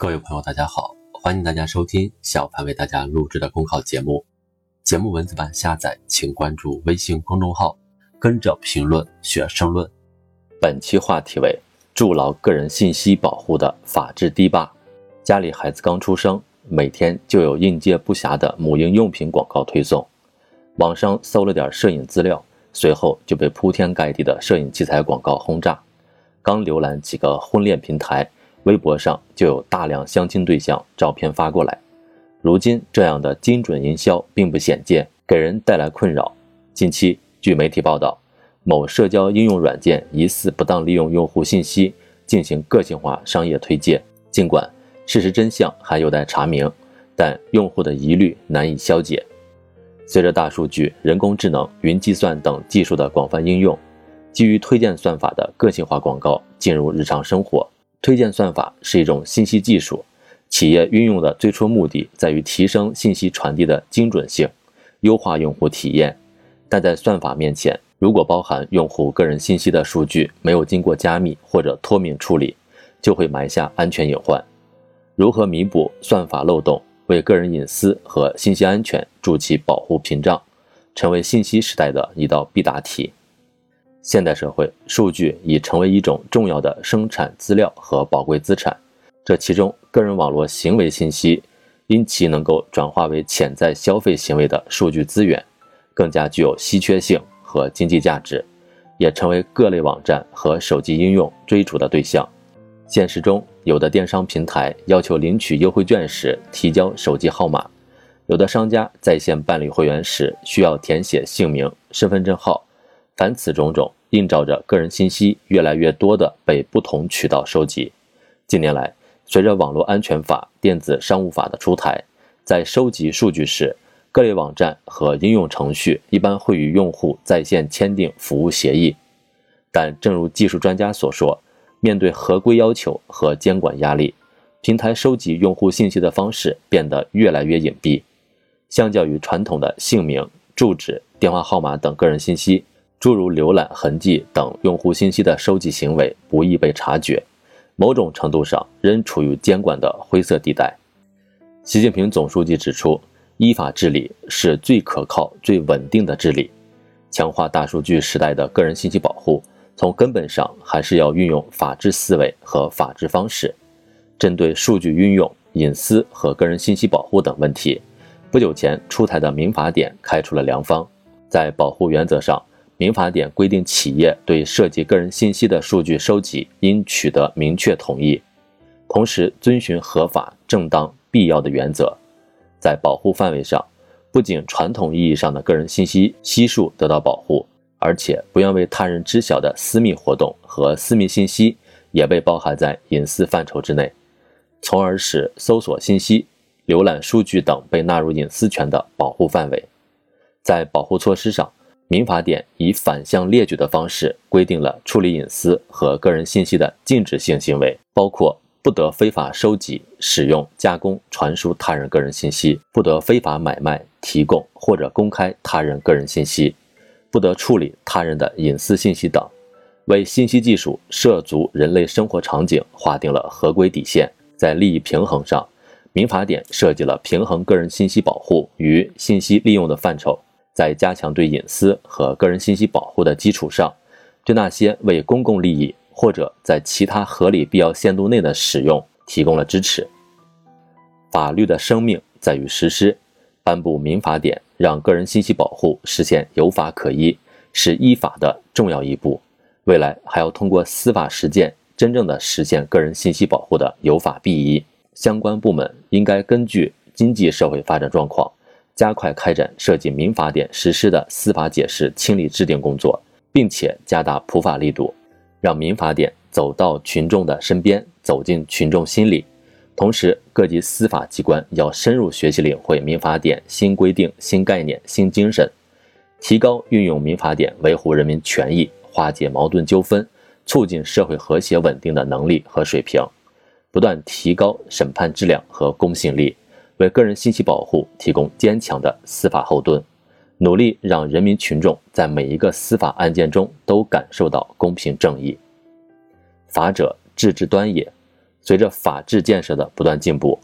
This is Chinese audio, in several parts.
各位朋友，大家好，欢迎大家收听小凡为大家录制的公考节目。节目文字版下载，请关注微信公众号，跟着评论学申论。本期话题为：筑牢个人信息保护的法治堤坝。家里孩子刚出生，每天就有应接不暇的母婴用品广告推送。网上搜了点摄影资料，随后就被铺天盖地的摄影器材广告轰炸。刚浏览几个婚恋平台，微博上就有大量相亲对象照片发过来。如今这样的精准营销并不鲜见，给人带来困扰。近期，据媒体报道，某社交应用软件疑似不当利用用户信息进行个性化商业推荐。尽管事实真相还有待查明，但用户的疑虑难以消解。随着大数据、人工智能、云计算等技术的广泛应用。基于推荐算法的个性化广告进入日常生活。推荐算法是一种信息技术，企业运用的最初目的在于提升信息传递的精准性，优化用户体验。但在算法面前，如果包含用户个人信息的数据没有经过加密或者脱敏处理，就会埋下安全隐患。如何弥补算法漏洞，为个人隐私和信息安全筑起保护屏障，成为信息时代的一道必答题。现代社会，数据已成为一种重要的生产资料和宝贵资产。这其中，个人网络行为信息因其能够转化为潜在消费行为的数据资源，更加具有稀缺性和经济价值，也成为各类网站和手机应用追逐的对象。现实中，有的电商平台要求领取优惠券时提交手机号码，有的商家在线办理会员时需要填写姓名、身份证号。凡此种种，映照着个人信息越来越多的被不同渠道收集。近年来，随着网络安全法、电子商务法的出台，在收集数据时，各类网站和应用程序一般会与用户在线签订服务协议。但正如技术专家所说，面对合规要求和监管压力，平台收集用户信息的方式变得越来越隐蔽。相较于传统的姓名、住址、电话号码等个人信息，诸如浏览痕迹等用户信息的收集行为不易被察觉，某种程度上仍处于监管的灰色地带。习近平总书记指出，依法治理是最可靠、最稳定的治理。强化大数据时代的个人信息保护，从根本上还是要运用法治思维和法治方式。针对数据运用、隐私和个人信息保护等问题，不久前出台的民法典开出了良方，在保护原则上。民法典规定，企业对涉及个人信息的数据收集应取得明确同意，同时遵循合法、正当、必要的原则。在保护范围上，不仅传统意义上的个人信息悉数得到保护，而且不愿为他人知晓的私密活动和私密信息也被包含在隐私范畴之内，从而使搜索信息、浏览数据等被纳入隐私权的保护范围。在保护措施上，民法典以反向列举的方式规定了处理隐私和个人信息的禁止性行为，包括不得非法收集、使用、加工、传输他人个人信息，不得非法买卖、提供或者公开他人个人信息，不得处理他人的隐私信息等，为信息技术涉足人类生活场景划定了合规底线。在利益平衡上，民法典设计了平衡个人信息保护与信息利用的范畴。在加强对隐私和个人信息保护的基础上，对那些为公共利益或者在其他合理必要限度内的使用提供了支持。法律的生命在于实施，颁布民法典，让个人信息保护实现有法可依，是依法的重要一步。未来还要通过司法实践，真正的实现个人信息保护的有法必依。相关部门应该根据经济社会发展状况。加快开展涉及民法典实施的司法解释清理制定工作，并且加大普法力度，让民法典走到群众的身边，走进群众心里。同时，各级司法机关要深入学习领会民法典新规定、新概念、新精神，提高运用民法典维护人民权益、化解矛盾纠纷、促进社会和谐稳定的能力和水平，不断提高审判质量和公信力。为个人信息保护提供坚强的司法后盾，努力让人民群众在每一个司法案件中都感受到公平正义。法者治之端也，随着法治建设的不断进步，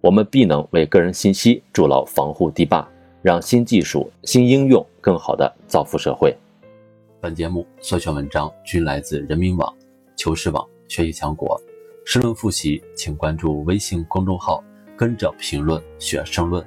我们必能为个人信息筑牢防护堤坝，让新技术、新应用更好地造福社会。本节目所选文章均来自人民网、求是网、学习强国。申论复习，请关注微信公众号“跟着评论学申论”。